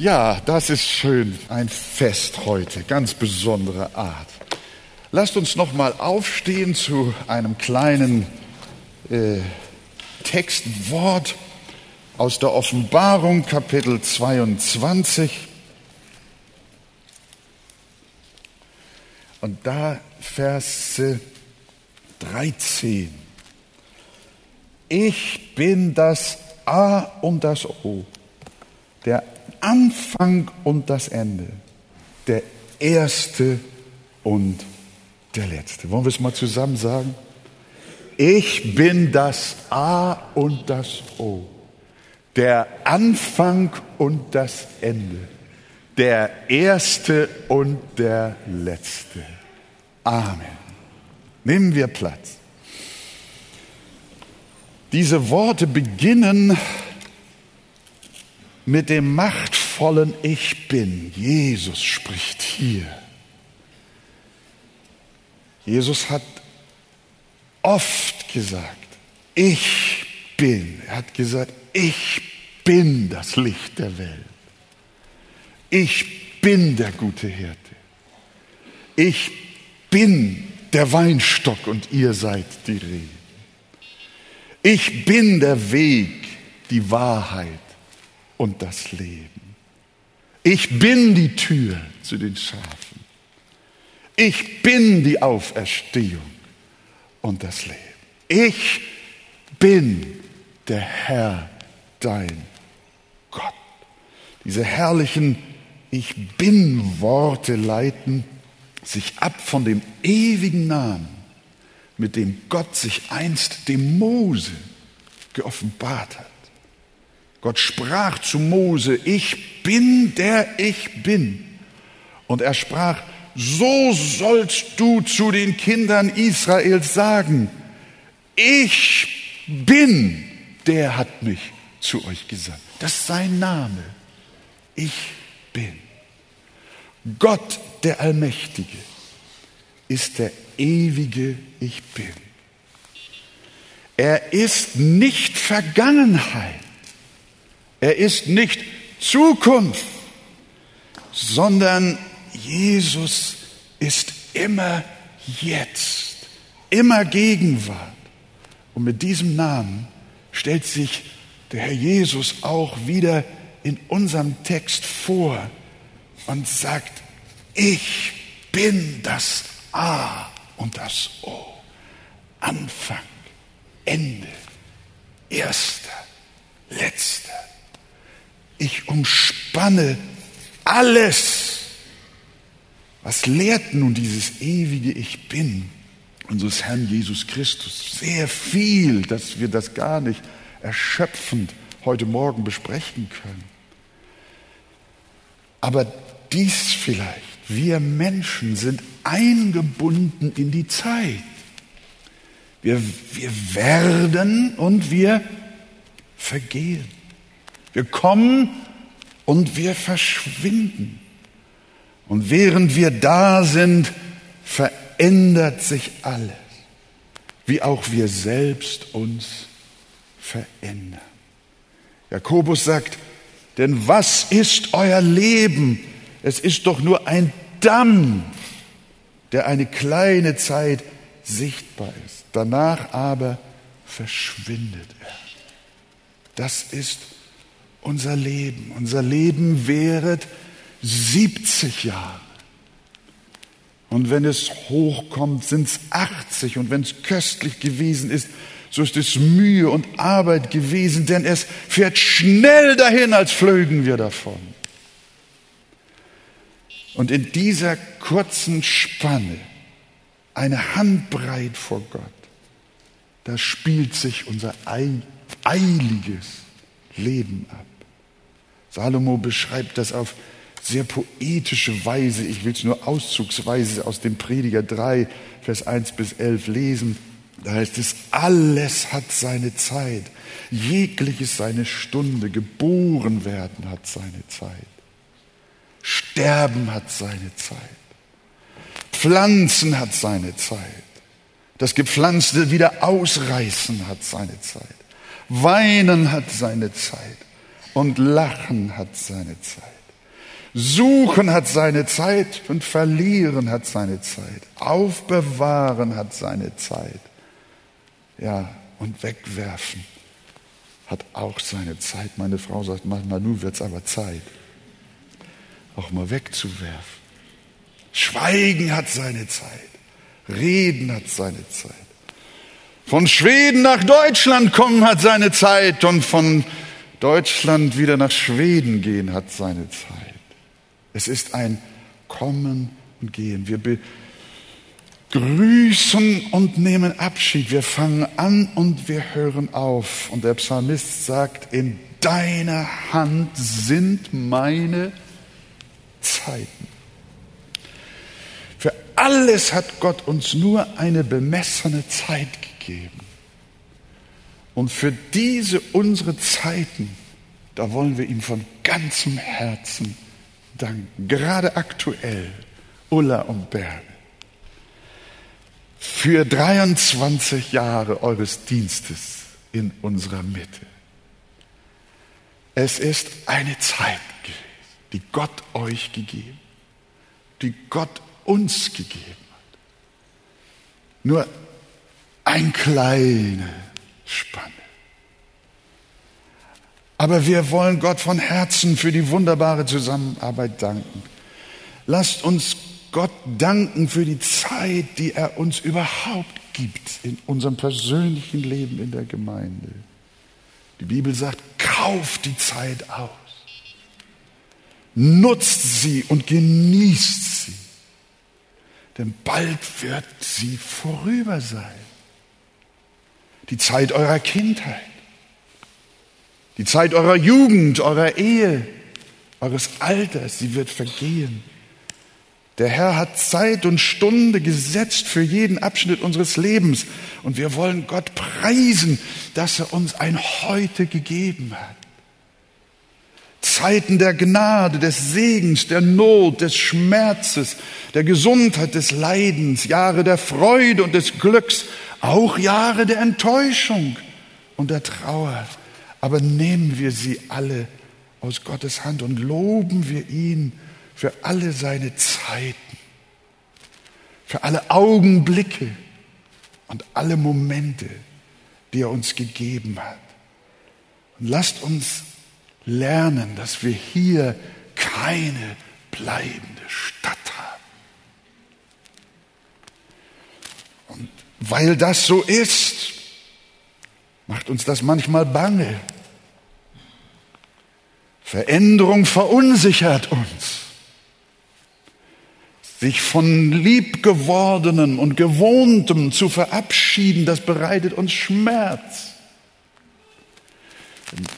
Ja, das ist schön. Ein Fest heute, ganz besondere Art. Lasst uns noch mal aufstehen zu einem kleinen äh, Textwort aus der Offenbarung, Kapitel 22. Und da Verse 13. Ich bin das A und das O, der Anfang und das Ende, der Erste und der Letzte. Wollen wir es mal zusammen sagen? Ich bin das A und das O, der Anfang und das Ende, der Erste und der Letzte. Amen. Nehmen wir Platz. Diese Worte beginnen mit dem machtvollen Ich bin. Jesus spricht hier. Jesus hat oft gesagt, ich bin. Er hat gesagt, ich bin das Licht der Welt. Ich bin der gute Hirte. Ich bin der Weinstock und ihr seid die Reben. Ich bin der Weg, die Wahrheit und das Leben. Ich bin die Tür zu den Schafen. Ich bin die Auferstehung und das Leben. Ich bin der Herr, dein Gott. Diese herrlichen Ich bin Worte leiten sich ab von dem ewigen Namen, mit dem Gott sich einst dem Mose geoffenbart hat. Gott sprach zu Mose, ich bin der ich bin. Und er sprach, so sollst du zu den Kindern Israels sagen, ich bin, der hat mich zu euch gesandt. Das ist sein Name. Ich bin. Gott, der Allmächtige, ist der ewige Ich bin. Er ist nicht Vergangenheit. Er ist nicht Zukunft, sondern Jesus ist immer jetzt, immer Gegenwart. Und mit diesem Namen stellt sich der Herr Jesus auch wieder in unserem Text vor und sagt, ich bin das A und das O. Anfang, Ende, erster, letzter. Ich umspanne alles. Was lehrt nun dieses ewige Ich bin unseres Herrn Jesus Christus? Sehr viel, dass wir das gar nicht erschöpfend heute Morgen besprechen können. Aber dies vielleicht, wir Menschen sind eingebunden in die Zeit. Wir, wir werden und wir vergehen. Wir kommen und wir verschwinden. Und während wir da sind, verändert sich alles, wie auch wir selbst uns verändern. Jakobus sagt, denn was ist euer Leben? Es ist doch nur ein Dampf, der eine kleine Zeit sichtbar ist. Danach aber verschwindet er. Das ist unser Leben. Unser Leben währet 70 Jahre. Und wenn es hochkommt, sind es 80. Und wenn es köstlich gewesen ist, so ist es Mühe und Arbeit gewesen, denn es fährt schnell dahin, als flögen wir davon. Und in dieser kurzen Spanne, eine Handbreit vor Gott, da spielt sich unser eiliges Leben ab. Salomo beschreibt das auf sehr poetische Weise. Ich will es nur auszugsweise aus dem Prediger 3, Vers 1 bis 11 lesen. Da heißt es, alles hat seine Zeit, jegliches seine Stunde, geboren werden hat seine Zeit, sterben hat seine Zeit, pflanzen hat seine Zeit, das Gepflanzte wieder ausreißen hat seine Zeit, weinen hat seine Zeit und lachen hat seine Zeit. Suchen hat seine Zeit und verlieren hat seine Zeit. Aufbewahren hat seine Zeit. Ja, und wegwerfen hat auch seine Zeit. Meine Frau sagt manchmal, nun wird es aber Zeit, auch mal wegzuwerfen. Schweigen hat seine Zeit. Reden hat seine Zeit. Von Schweden nach Deutschland kommen hat seine Zeit und von Deutschland wieder nach Schweden gehen hat seine Zeit. Es ist ein Kommen und Gehen. Wir begrüßen und nehmen Abschied. Wir fangen an und wir hören auf. Und der Psalmist sagt, in deiner Hand sind meine Zeiten. Für alles hat Gott uns nur eine bemessene Zeit gegeben. Und für diese unsere Zeiten, da wollen wir ihm von ganzem Herzen danken. Gerade aktuell, Ulla und Berge, für 23 Jahre eures Dienstes in unserer Mitte. Es ist eine Zeit gewesen, die Gott euch gegeben, die Gott uns gegeben hat. Nur ein kleine Spanne. Aber wir wollen Gott von Herzen für die wunderbare Zusammenarbeit danken. Lasst uns Gott danken für die Zeit, die er uns überhaupt gibt in unserem persönlichen Leben in der Gemeinde. Die Bibel sagt, kauft die Zeit aus. Nutzt sie und genießt sie. Denn bald wird sie vorüber sein. Die Zeit eurer Kindheit die Zeit eurer Jugend, eurer Ehe, eures Alters, sie wird vergehen. Der Herr hat Zeit und Stunde gesetzt für jeden Abschnitt unseres Lebens. Und wir wollen Gott preisen, dass er uns ein Heute gegeben hat. Zeiten der Gnade, des Segens, der Not, des Schmerzes, der Gesundheit, des Leidens, Jahre der Freude und des Glücks, auch Jahre der Enttäuschung und der Trauer. Aber nehmen wir sie alle aus Gottes Hand und loben wir ihn für alle seine Zeiten, für alle Augenblicke und alle Momente, die er uns gegeben hat. Und lasst uns lernen, dass wir hier keine bleibende Stadt haben. Und weil das so ist, macht uns das manchmal bange. Veränderung verunsichert uns. Sich von liebgewordenen und gewohntem zu verabschieden, das bereitet uns Schmerz.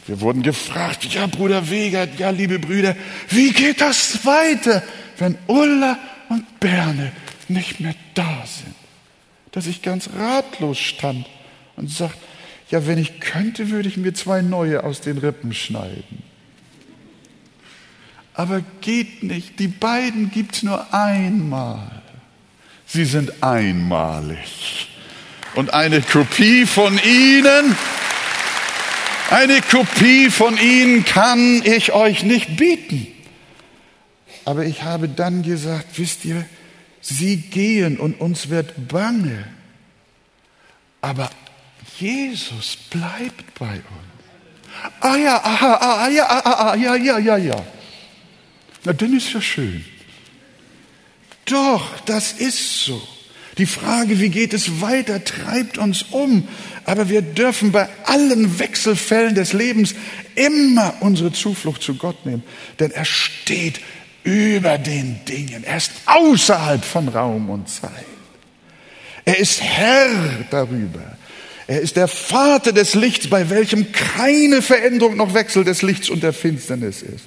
Wir wurden gefragt, ja Bruder Wegert, ja liebe Brüder, wie geht das weiter, wenn Ulla und Berne nicht mehr da sind? Dass ich ganz ratlos stand und sagte, ja, wenn ich könnte, würde ich mir zwei neue aus den Rippen schneiden. Aber geht nicht, die beiden gibt es nur einmal. Sie sind einmalig. Und eine Kopie von ihnen, eine Kopie von ihnen kann ich euch nicht bieten. Aber ich habe dann gesagt, wisst ihr, sie gehen und uns wird bange. Aber Jesus bleibt bei uns. Ah ja, aha, ah, ja, ah, ah, ja, ja, ja, ja. Na, dann ist ja schön. Doch, das ist so. Die Frage, wie geht es weiter, treibt uns um. Aber wir dürfen bei allen Wechselfällen des Lebens immer unsere Zuflucht zu Gott nehmen. Denn er steht über den Dingen. Er ist außerhalb von Raum und Zeit. Er ist Herr darüber. Er ist der Vater des Lichts, bei welchem keine Veränderung noch Wechsel des Lichts und der Finsternis ist.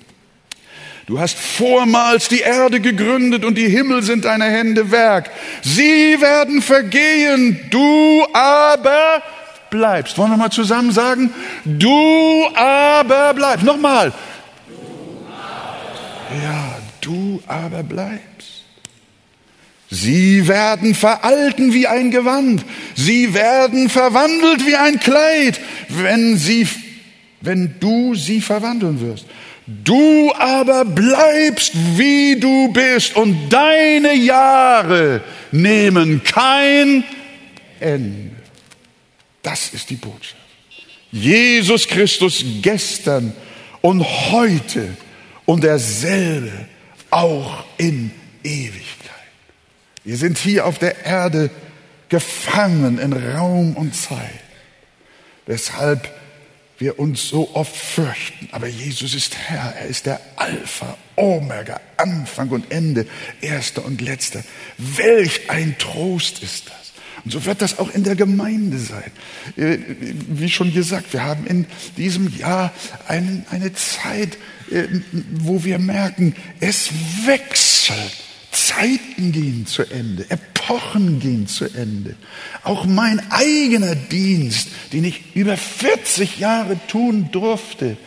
Du hast vormals die Erde gegründet und die Himmel sind deine Hände Werk. Sie werden vergehen, du aber bleibst. Wollen wir mal zusammen sagen? Du aber bleibst. Nochmal. Du aber bleibst. Sie werden veralten wie ein Gewand. Sie werden verwandelt wie ein Kleid, wenn sie, wenn du sie verwandeln wirst. Du aber bleibst, wie du bist, und deine Jahre nehmen kein Ende. Das ist die Botschaft. Jesus Christus gestern und heute und derselbe auch in Ewigkeit. Wir sind hier auf der Erde gefangen in Raum und Zeit, weshalb wir uns so oft fürchten. Aber Jesus ist Herr, er ist der Alpha, Omega, Anfang und Ende, erster und letzter. Welch ein Trost ist das. Und so wird das auch in der Gemeinde sein. Äh, wie schon gesagt, wir haben in diesem Jahr eine, Zeit, wo wir merken, es wechselt. Zeiten gehen zu Ende, Epochen gehen zu Ende. Auch mein eigener Dienst, den ich über 40 Jahre tun durfte,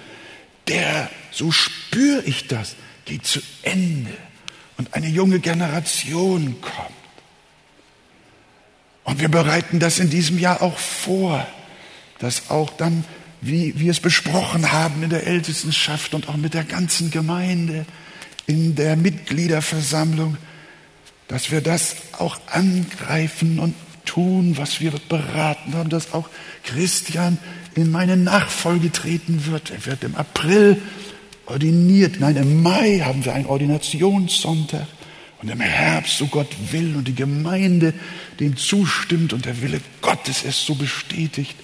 der, so spüre ich das, geht zu Ende. Und eine junge Generation kommt. Und wir bereiten das in diesem Jahr auch vor, dass auch dann, wie wir es besprochen haben in der Ältestenschaft und auch mit der ganzen Gemeinde, in der Mitgliederversammlung, dass wir das auch angreifen und tun, was wir beraten haben, dass auch Christian in meine Nachfolge treten wird. Er wird im April ordiniert. Nein, im Mai haben wir einen Ordinationssonntag. Und im Herbst, so Gott will und die Gemeinde dem zustimmt und der Wille Gottes es so bestätigt,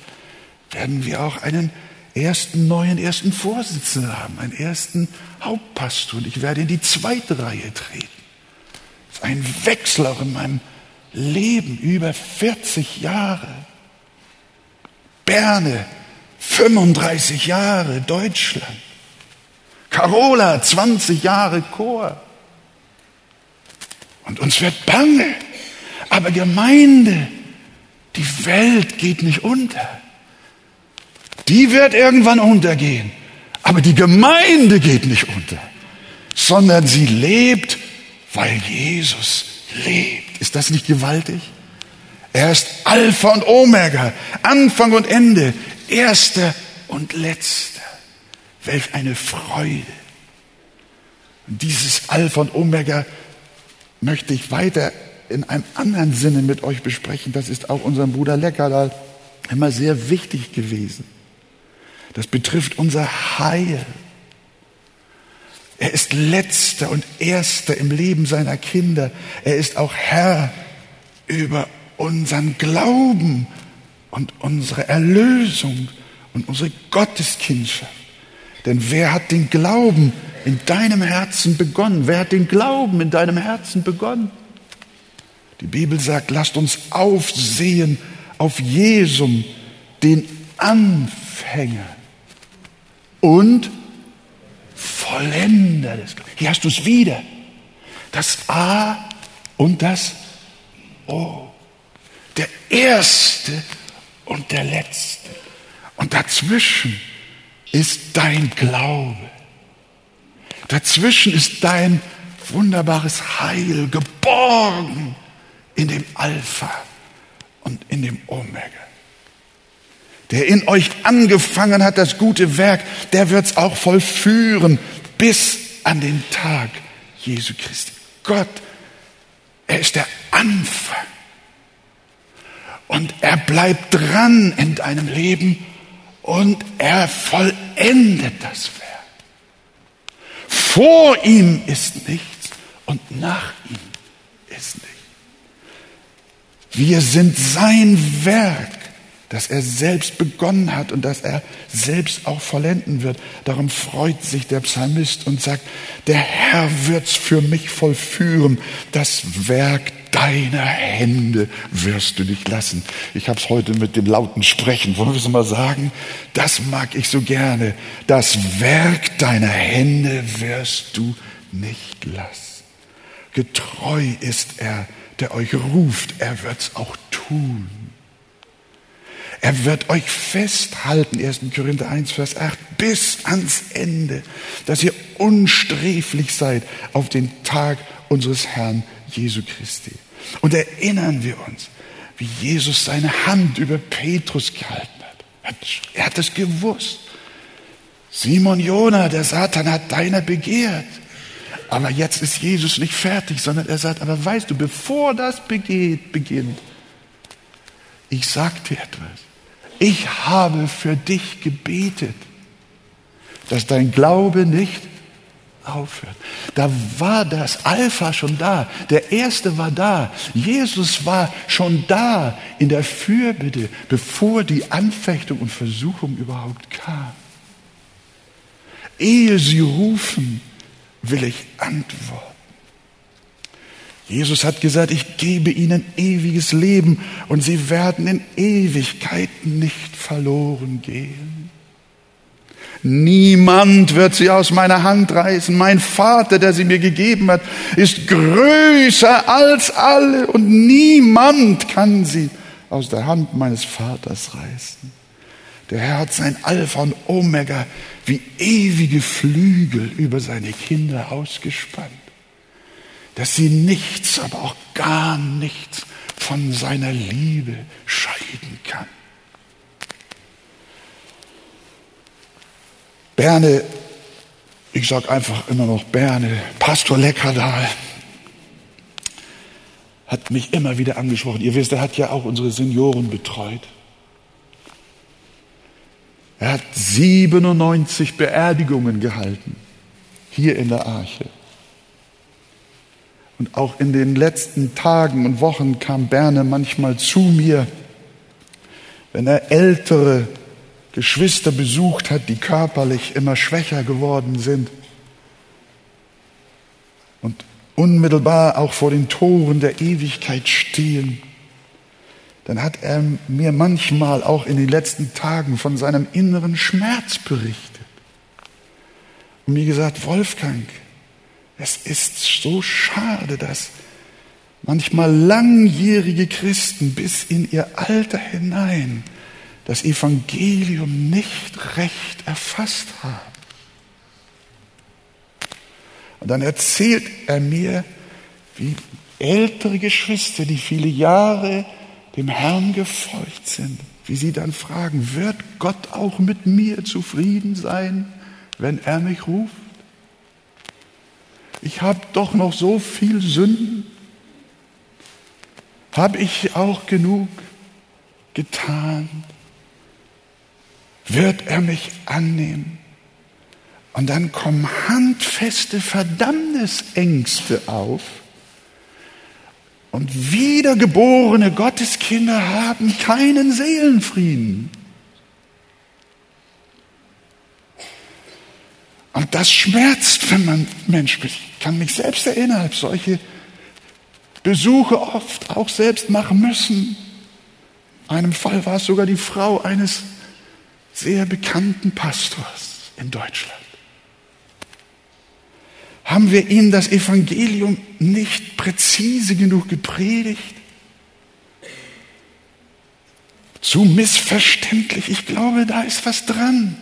werden wir auch einen ersten neuen ersten Vorsitzenden haben, einen ersten Hauptpastor. Und ich werde in die zweite Reihe treten. Das ist ein Wechsel auch in meinem Leben über 40 Jahre. Berne, 35 Jahre Deutschland. Carola, 20 Jahre Chor. Und uns wird bange. Aber Gemeinde, die Welt geht nicht unter. Die wird irgendwann untergehen. Aber die Gemeinde geht nicht unter, sondern sie lebt, weil Jesus lebt. Ist das nicht gewaltig? Er ist Alpha und Omega, Anfang und Ende, Erster und Letzter. Welch eine Freude. Und dieses Alpha und Omega möchte ich weiter in einem anderen Sinne mit euch besprechen. Das ist auch unserem Bruder Leckerdahl immer sehr wichtig gewesen. Das betrifft unser Heil. Er ist letzter und erster im Leben seiner Kinder. Er ist auch Herr über unseren Glauben und unsere Erlösung und unsere Gotteskindschaft. Denn wer hat den Glauben in deinem Herzen begonnen? Wer hat den Glauben in deinem Herzen begonnen? Die Bibel sagt, lasst uns aufsehen auf Jesum, den Anfänger und Vollender des Glaubens. Hier hast du es wieder. Das A und das O. Der Erste und der Letzte. Und dazwischen ist dein Glaube. Dazwischen ist dein wunderbares Heil geborgen in dem Alpha und in dem Omega. Der in euch angefangen hat, das gute Werk, der wird es auch vollführen bis an den Tag Jesu Christi. Gott, er ist der Anfang. Und er bleibt dran in deinem Leben und er vollendet das Werk. Vor ihm ist nichts und nach ihm ist nichts. Wir sind sein Werk, das er selbst begonnen hat und das er selbst auch vollenden wird. Darum freut sich der Psalmist und sagt, der Herr wird's für mich vollführen. Das Werk deiner Hände wirst du nicht lassen. Ich habe es heute mit dem lauten Sprechen. Wollen wir es mal sagen? Das mag ich so gerne. Das Werk deiner Hände wirst du nicht lassen. Getreu ist er, der euch ruft, er wird's auch tun. Er wird euch festhalten, 1. Korinther 1, Vers 8, bis ans Ende, dass ihr unsträflich seid auf den Tag unseres Herrn Jesu Christi. Und erinnern wir uns, wie Jesus seine Hand über Petrus gehalten hat. Er hat es gewusst. Simon Jona, der Satan hat deiner begehrt. Aber jetzt ist Jesus nicht fertig, sondern er sagt, aber weißt du, bevor das begeht, beginnt, ich sag dir etwas. Ich habe für dich gebetet, dass dein Glaube nicht aufhört. Da war das Alpha schon da. Der Erste war da. Jesus war schon da in der Fürbitte, bevor die Anfechtung und Versuchung überhaupt kam. Ehe sie rufen, will ich antworten. Jesus hat gesagt, ich gebe ihnen ewiges Leben und sie werden in Ewigkeit nicht verloren gehen. Niemand wird sie aus meiner Hand reißen. Mein Vater, der sie mir gegeben hat, ist größer als alle und niemand kann sie aus der Hand meines Vaters reißen. Der Herr hat sein Alpha und Omega wie ewige Flügel über seine Kinder ausgespannt, dass sie nichts, aber auch gar nichts von seiner Liebe scheiden kann. Berne, ich sage einfach immer noch Berne, Pastor Leckerdahl, hat mich immer wieder angesprochen. Ihr wisst, er hat ja auch unsere Senioren betreut. Er hat 97 Beerdigungen gehalten, hier in der Arche. Und auch in den letzten Tagen und Wochen kam Berne manchmal zu mir, wenn er ältere Geschwister besucht hat, die körperlich immer schwächer geworden sind und unmittelbar auch vor den Toren der Ewigkeit stehen dann hat er mir manchmal auch in den letzten Tagen von seinem inneren Schmerz berichtet. Und mir gesagt, Wolfgang, es ist so schade, dass manchmal langjährige Christen bis in ihr Alter hinein das Evangelium nicht recht erfasst haben. Und dann erzählt er mir, wie ältere Geschwister, die viele Jahre dem Herrn gefolgt sind, wie sie dann fragen, wird Gott auch mit mir zufrieden sein, wenn er mich ruft? Ich habe doch noch so viel Sünden. Habe ich auch genug getan? Wird er mich annehmen? Und dann kommen handfeste Verdammnisängste auf und wiedergeborene Gotteskinder haben keinen Seelenfrieden. Und das schmerzt, wenn man Mensch, ich kann mich selbst erinnern, habe solche Besuche oft auch selbst machen müssen. In einem Fall war es sogar die Frau eines sehr bekannten Pastors in Deutschland haben wir ihnen das Evangelium nicht präzise genug gepredigt? Zu missverständlich. Ich glaube, da ist was dran.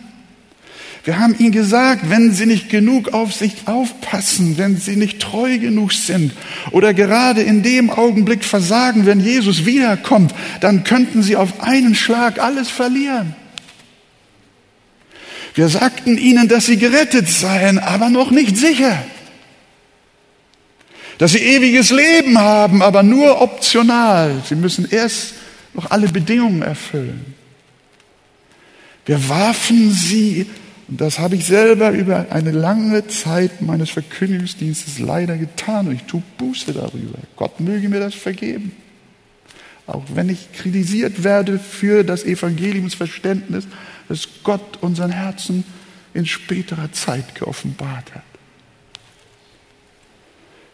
Wir haben ihnen gesagt, wenn sie nicht genug auf sich aufpassen, wenn sie nicht treu genug sind oder gerade in dem Augenblick versagen, wenn Jesus wiederkommt, dann könnten sie auf einen Schlag alles verlieren. Wir sagten ihnen, dass sie gerettet seien, aber noch nicht sicher. Dass sie ewiges Leben haben, aber nur optional. Sie müssen erst noch alle Bedingungen erfüllen. Wir warfen sie, und das habe ich selber über eine lange Zeit meines Verkündigungsdienstes leider getan, und ich tue Buße darüber. Gott möge mir das vergeben. Auch wenn ich kritisiert werde für das Evangeliumsverständnis, das Gott unseren Herzen in späterer Zeit geoffenbart hat.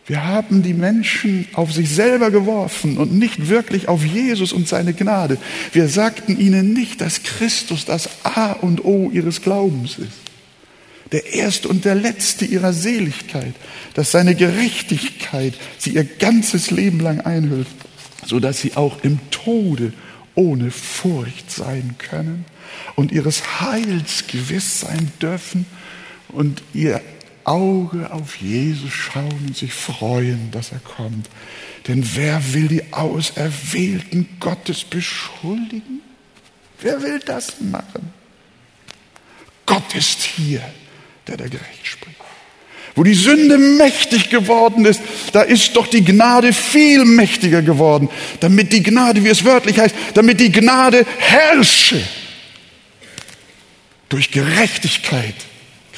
Wir haben die Menschen auf sich selber geworfen und nicht wirklich auf Jesus und seine Gnade. Wir sagten ihnen nicht, dass Christus das A und O ihres Glaubens ist. Der Erste und der Letzte ihrer Seligkeit, dass seine Gerechtigkeit sie ihr ganzes Leben lang einhüllt, so dass sie auch im Tode ohne Furcht sein können und ihres Heils gewiss sein dürfen und ihr Auge auf Jesus schauen und sich freuen, dass er kommt. Denn wer will die Auserwählten Gottes beschuldigen? Wer will das machen? Gott ist hier, der da gerecht spricht. Wo die Sünde mächtig geworden ist, da ist doch die Gnade viel mächtiger geworden, damit die Gnade, wie es wörtlich heißt, damit die Gnade herrsche durch Gerechtigkeit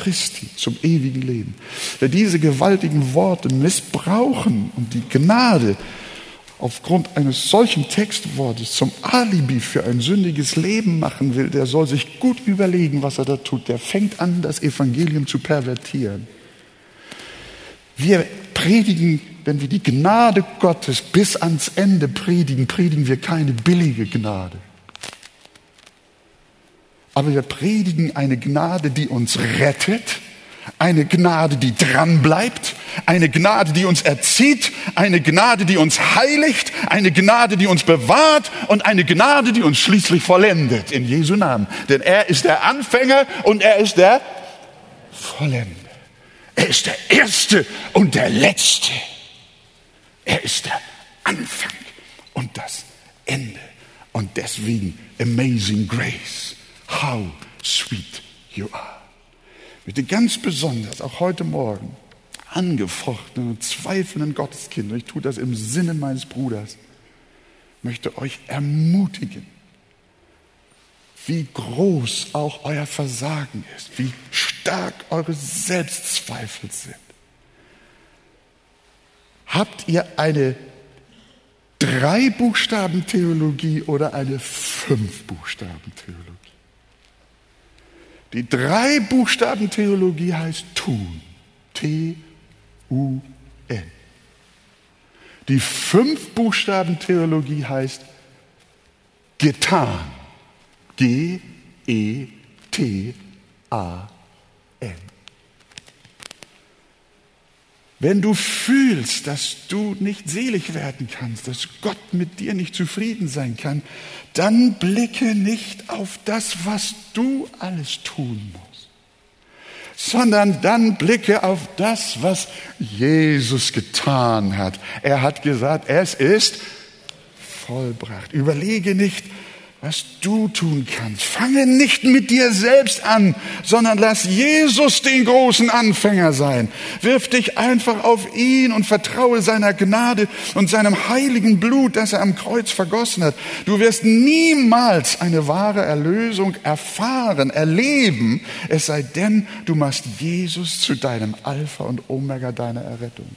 Christi zum ewigen Leben. Wer diese gewaltigen Worte missbrauchen und die Gnade aufgrund eines solchen Textwortes zum Alibi für ein sündiges Leben machen will, der soll sich gut überlegen, was er da tut. Der fängt an, das Evangelium zu pervertieren. Wir predigen, wenn wir die Gnade Gottes bis ans Ende predigen, predigen wir keine billige Gnade. Aber wir predigen eine Gnade, die uns rettet, eine Gnade, die dran bleibt, eine Gnade, die uns erzieht, eine Gnade, die uns heiligt, eine Gnade, die uns bewahrt und eine Gnade, die uns schließlich vollendet in Jesu Namen. Denn er ist der Anfänger und er ist der Vollender. Er ist der Erste und der Letzte. Er ist der Anfang und das Ende. Und deswegen Amazing Grace. How sweet you are. Ich möchte ganz besonders, auch heute Morgen, angefochtenen und zweifelnden Gotteskinder, ich tue das im Sinne meines Bruders, möchte euch ermutigen, wie groß auch euer Versagen ist, wie stark eure Selbstzweifel sind. Habt ihr eine Drei-Buchstaben-Theologie oder eine Fünf-Buchstaben-Theologie? Die Drei-Buchstaben-Theologie heißt tun. T-U-N. Die Fünf-Buchstaben-Theologie heißt getan. G-E-T-A-N. Wenn du fühlst, dass du nicht selig werden kannst, dass Gott mit dir nicht zufrieden sein kann, dann blicke nicht auf das, was du alles tun musst, sondern dann blicke auf das, was Jesus getan hat. Er hat gesagt, es ist vollbracht. Überlege nicht, was du tun kannst. Fange nicht mit dir selbst an, sondern lass Jesus den großen Anfänger sein. Wirf dich einfach auf ihn und vertraue seiner Gnade und seinem heiligen Blut, das er am Kreuz vergossen hat. Du wirst niemals eine wahre Erlösung erfahren, erleben, es sei denn, du machst Jesus zu deinem Alpha und Omega deiner Errettung.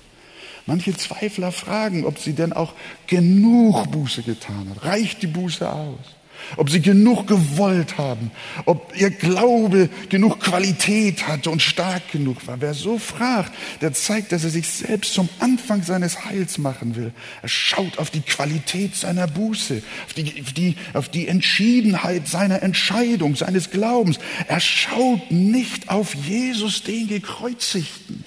Manche Zweifler fragen, ob sie denn auch genug Buße getan hat. Reicht die Buße aus? Ob sie genug gewollt haben, ob ihr Glaube genug Qualität hatte und stark genug war. Wer so fragt, der zeigt, dass er sich selbst zum Anfang seines Heils machen will. Er schaut auf die Qualität seiner Buße, auf die, auf die, auf die Entschiedenheit seiner Entscheidung, seines Glaubens. Er schaut nicht auf Jesus, den Gekreuzigten.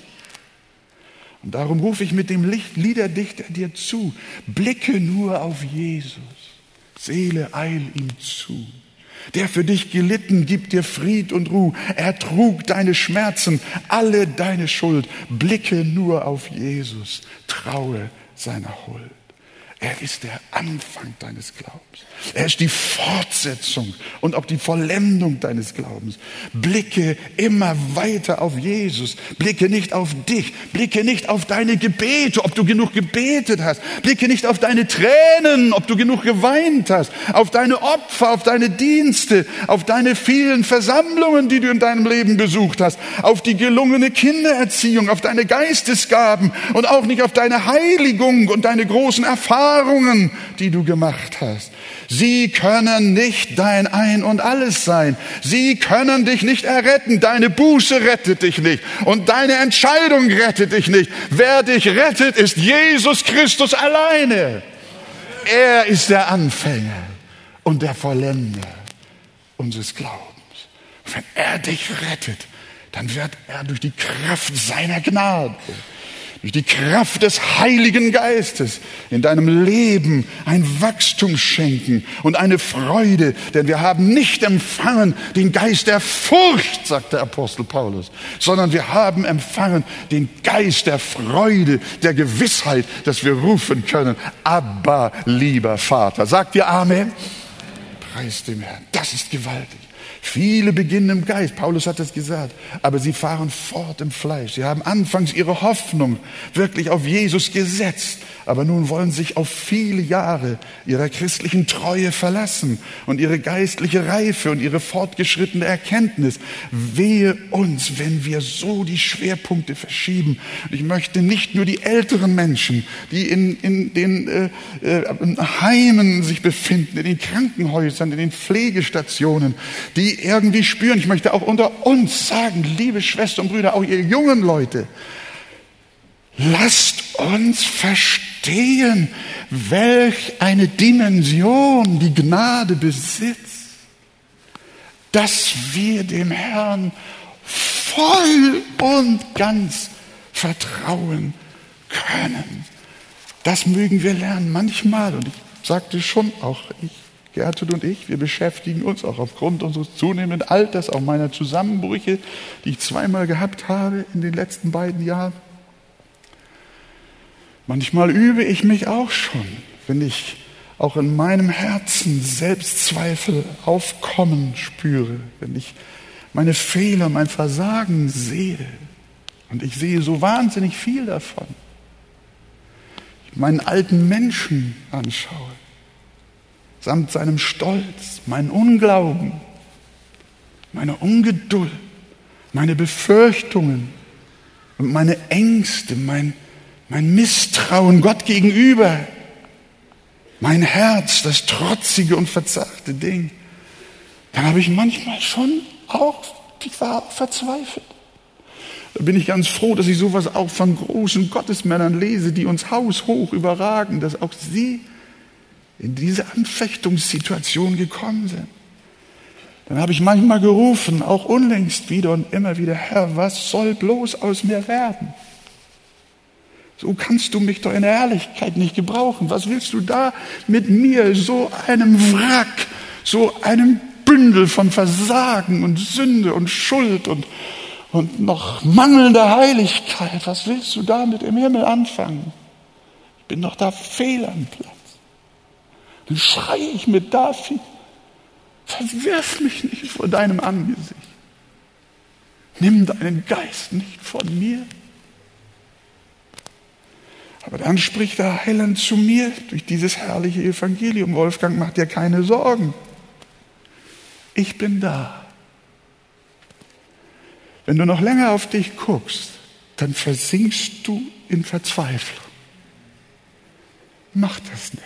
Und darum rufe ich mit dem Liederdichter dir zu, blicke nur auf Jesus. Seele, eil ihm zu. Der für dich gelitten gibt dir Fried und Ruhe. Er trug deine Schmerzen, alle deine Schuld. Blicke nur auf Jesus, traue seiner Huld. Er ist der Anfang deines Glaubens. Er ist die Fortsetzung und auch die Vollendung deines Glaubens. Blicke immer weiter auf Jesus. Blicke nicht auf dich. Blicke nicht auf deine Gebete, ob du genug gebetet hast. Blicke nicht auf deine Tränen, ob du genug geweint hast. Auf deine Opfer, auf deine Dienste, auf deine vielen Versammlungen, die du in deinem Leben besucht hast. Auf die gelungene Kindererziehung, auf deine Geistesgaben und auch nicht auf deine Heiligung und deine großen Erfahrungen Erfahrungen, die du gemacht hast. Sie können nicht dein Ein und alles sein. Sie können dich nicht erretten. Deine Buße rettet dich nicht. Und deine Entscheidung rettet dich nicht. Wer dich rettet, ist Jesus Christus alleine. Er ist der Anfänger und der Vollender unseres Glaubens. Wenn er dich rettet, dann wird er durch die Kraft seiner Gnade durch die Kraft des Heiligen Geistes in deinem Leben ein Wachstum schenken und eine Freude, denn wir haben nicht empfangen den Geist der Furcht, sagt der Apostel Paulus, sondern wir haben empfangen den Geist der Freude, der Gewissheit, dass wir rufen können, Abba, lieber Vater. Sagt ihr Amen? Preis dem Herrn. Das ist gewaltig. Viele beginnen im Geist, Paulus hat das gesagt, aber sie fahren fort im Fleisch. Sie haben anfangs ihre Hoffnung wirklich auf Jesus gesetzt, aber nun wollen sich auf viele Jahre ihrer christlichen Treue verlassen und ihre geistliche Reife und ihre fortgeschrittene Erkenntnis. Wehe uns, wenn wir so die Schwerpunkte verschieben. Ich möchte nicht nur die älteren Menschen, die in, in den äh, äh, Heimen sich befinden, in den Krankenhäusern, in den Pflegestationen, die irgendwie spüren, ich möchte auch unter uns sagen, liebe Schwestern und Brüder, auch ihr jungen Leute, lasst uns verstehen, welch eine Dimension die Gnade besitzt, dass wir dem Herrn voll und ganz vertrauen können. Das mögen wir lernen manchmal. Und ich sagte schon auch, ich, Gertrud und ich, wir beschäftigen uns auch aufgrund unseres zunehmenden Alters, auch meiner Zusammenbrüche, die ich zweimal gehabt habe in den letzten beiden Jahren. Manchmal übe ich mich auch schon, wenn ich auch in meinem Herzen Selbstzweifel aufkommen spüre, wenn ich meine Fehler, mein Versagen sehe. Und ich sehe so wahnsinnig viel davon. Ich meinen alten Menschen anschaue, samt seinem Stolz, meinen Unglauben, meine Ungeduld, meine Befürchtungen und meine Ängste, mein mein Misstrauen Gott gegenüber, mein Herz, das trotzige und verzagte Ding, dann habe ich manchmal schon auch, ich war verzweifelt. Da bin ich ganz froh, dass ich sowas auch von großen Gottesmännern lese, die uns haushoch überragen, dass auch sie in diese Anfechtungssituation gekommen sind. Dann habe ich manchmal gerufen, auch unlängst wieder und immer wieder, Herr, was soll bloß aus mir werden? So kannst du mich doch in der Herrlichkeit nicht gebrauchen. Was willst du da mit mir, so einem Wrack, so einem Bündel von Versagen und Sünde und Schuld und, und noch mangelnder Heiligkeit? Was willst du da mit im Himmel anfangen? Ich bin doch da fehl am Platz. Dann schreie ich mit David, verwirf mich nicht vor deinem Angesicht. Nimm deinen Geist nicht von mir. Aber dann spricht der Heiland zu mir durch dieses herrliche Evangelium. Wolfgang, mach dir keine Sorgen. Ich bin da. Wenn du noch länger auf dich guckst, dann versinkst du in Verzweiflung. Mach das nicht.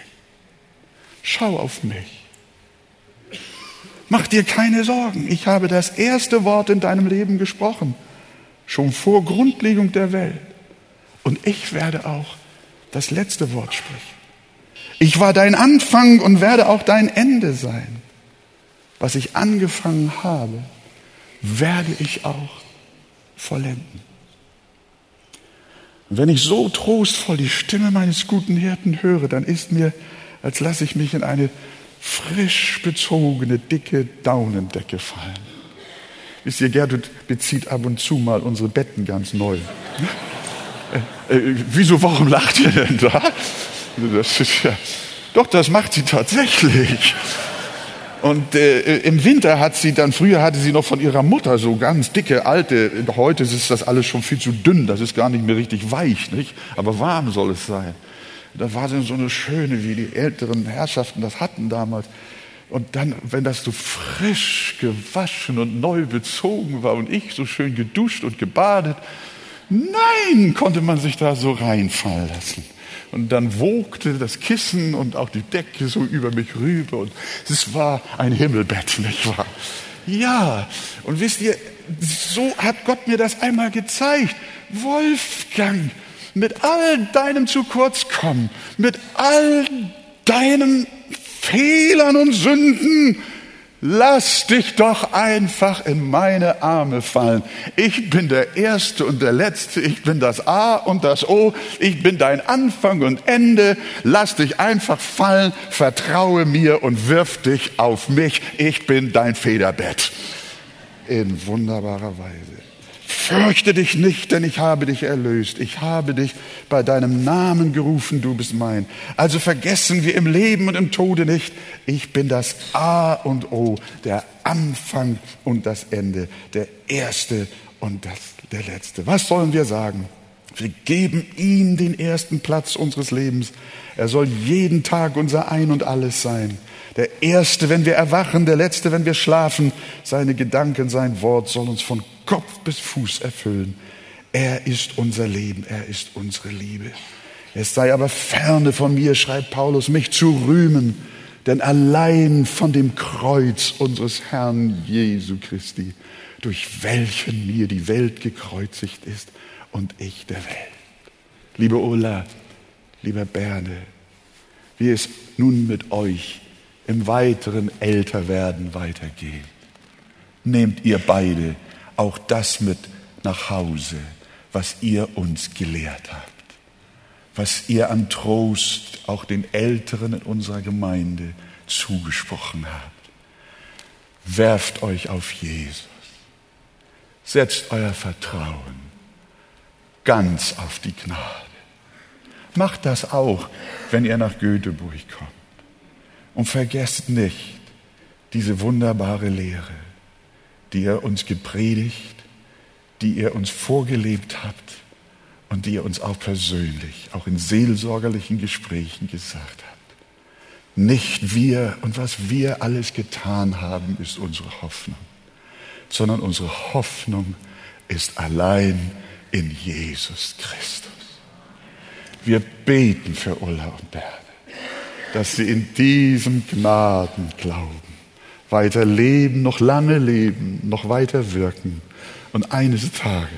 Schau auf mich. Mach dir keine Sorgen. Ich habe das erste Wort in deinem Leben gesprochen, schon vor Grundlegung der Welt. Und ich werde auch das letzte Wort spricht. Ich war dein Anfang und werde auch dein Ende sein. Was ich angefangen habe, werde ich auch vollenden. Und wenn ich so trostvoll die Stimme meines guten Hirten höre, dann ist mir, als lasse ich mich in eine frisch bezogene, dicke Daunendecke fallen. Wisst ihr, Gertrud bezieht ab und zu mal unsere Betten ganz neu. Äh, äh, wieso, warum lacht ihr denn da? Das ist ja, doch, das macht sie tatsächlich. Und äh, im Winter hat sie dann, früher hatte sie noch von ihrer Mutter so ganz dicke, alte, heute ist das alles schon viel zu dünn, das ist gar nicht mehr richtig weich, nicht? Aber warm soll es sein. Da war sie so eine schöne, wie die älteren Herrschaften das hatten damals. Und dann, wenn das so frisch gewaschen und neu bezogen war und ich so schön geduscht und gebadet, Nein, konnte man sich da so reinfallen lassen. Und dann wogte das Kissen und auch die Decke so über mich rüber und es war ein Himmelbett, nicht wahr? Ja, und wisst ihr, so hat Gott mir das einmal gezeigt. Wolfgang, mit all deinem zu kurz kommen, mit all deinen Fehlern und Sünden, Lass dich doch einfach in meine Arme fallen. Ich bin der Erste und der Letzte. Ich bin das A und das O. Ich bin dein Anfang und Ende. Lass dich einfach fallen. Vertraue mir und wirf dich auf mich. Ich bin dein Federbett. In wunderbarer Weise. Fürchte dich nicht, denn ich habe dich erlöst. Ich habe dich bei deinem Namen gerufen, du bist mein. Also vergessen wir im Leben und im Tode nicht, ich bin das A und O, der Anfang und das Ende, der Erste und das, der Letzte. Was sollen wir sagen? Wir geben ihm den ersten Platz unseres Lebens. Er soll jeden Tag unser Ein und alles sein. Der Erste, wenn wir erwachen, der Letzte, wenn wir schlafen. Seine Gedanken, sein Wort soll uns von Kopf bis Fuß erfüllen. Er ist unser Leben, er ist unsere Liebe. Es sei aber ferne von mir, schreibt Paulus, mich zu rühmen, denn allein von dem Kreuz unseres Herrn Jesu Christi, durch welchen mir die Welt gekreuzigt ist und ich der Welt. Liebe Ulla, lieber Berne, wie es nun mit euch im weiteren Älterwerden weitergeht. Nehmt ihr beide auch das mit nach Hause, was ihr uns gelehrt habt, was ihr an Trost auch den Älteren in unserer Gemeinde zugesprochen habt. Werft euch auf Jesus. Setzt euer Vertrauen ganz auf die Gnade. Macht das auch, wenn ihr nach Göteborg kommt. Und vergesst nicht diese wunderbare Lehre, die ihr uns gepredigt, die ihr uns vorgelebt habt und die ihr uns auch persönlich, auch in seelsorgerlichen Gesprächen gesagt habt. Nicht wir und was wir alles getan haben, ist unsere Hoffnung, sondern unsere Hoffnung ist allein in Jesus Christus. Wir beten für Ulla und Berne dass sie in diesem Gnadenglauben weiter leben, noch lange leben, noch weiter wirken und eines Tages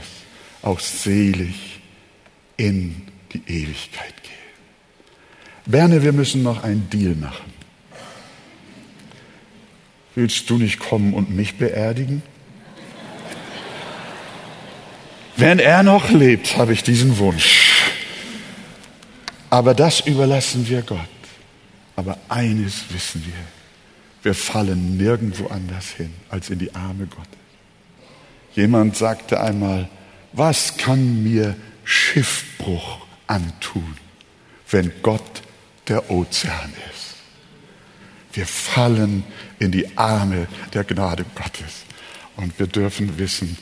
auch selig in die Ewigkeit gehen. Berne, wir müssen noch einen Deal machen. Willst du nicht kommen und mich beerdigen? Wenn er noch lebt, habe ich diesen Wunsch. Aber das überlassen wir Gott. Aber eines wissen wir, wir fallen nirgendwo anders hin als in die Arme Gottes. Jemand sagte einmal, was kann mir Schiffbruch antun, wenn Gott der Ozean ist? Wir fallen in die Arme der Gnade Gottes und wir dürfen wissen,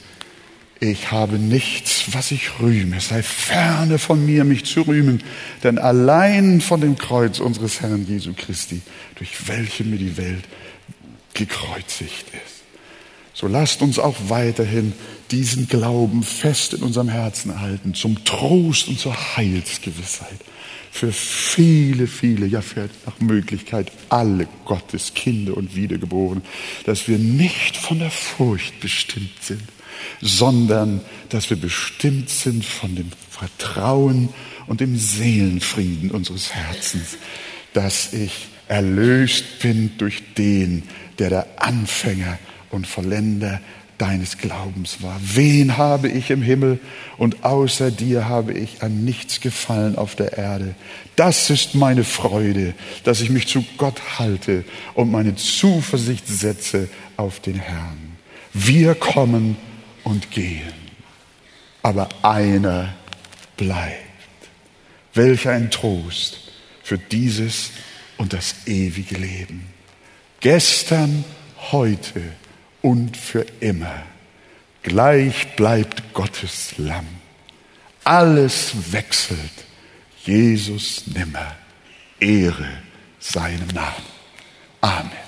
ich habe nichts, was ich rühme. Es sei ferne von mir, mich zu rühmen, denn allein von dem Kreuz unseres Herrn Jesu Christi, durch welche mir die Welt gekreuzigt ist. So lasst uns auch weiterhin diesen Glauben fest in unserem Herzen halten, zum Trost und zur Heilsgewissheit für viele, viele, ja für nach Möglichkeit alle Gottes Kinder und Wiedergeborene, dass wir nicht von der Furcht bestimmt sind, sondern dass wir bestimmt sind von dem Vertrauen und dem Seelenfrieden unseres Herzens, dass ich erlöst bin durch den, der der Anfänger und Vollender deines Glaubens war. Wen habe ich im Himmel und außer dir habe ich an nichts gefallen auf der Erde. Das ist meine Freude, dass ich mich zu Gott halte und meine Zuversicht setze auf den Herrn. Wir kommen und gehen. Aber einer bleibt. Welch ein Trost für dieses und das ewige Leben. Gestern, heute und für immer. Gleich bleibt Gottes Lamm. Alles wechselt. Jesus nimmer. Ehre seinem Namen. Amen.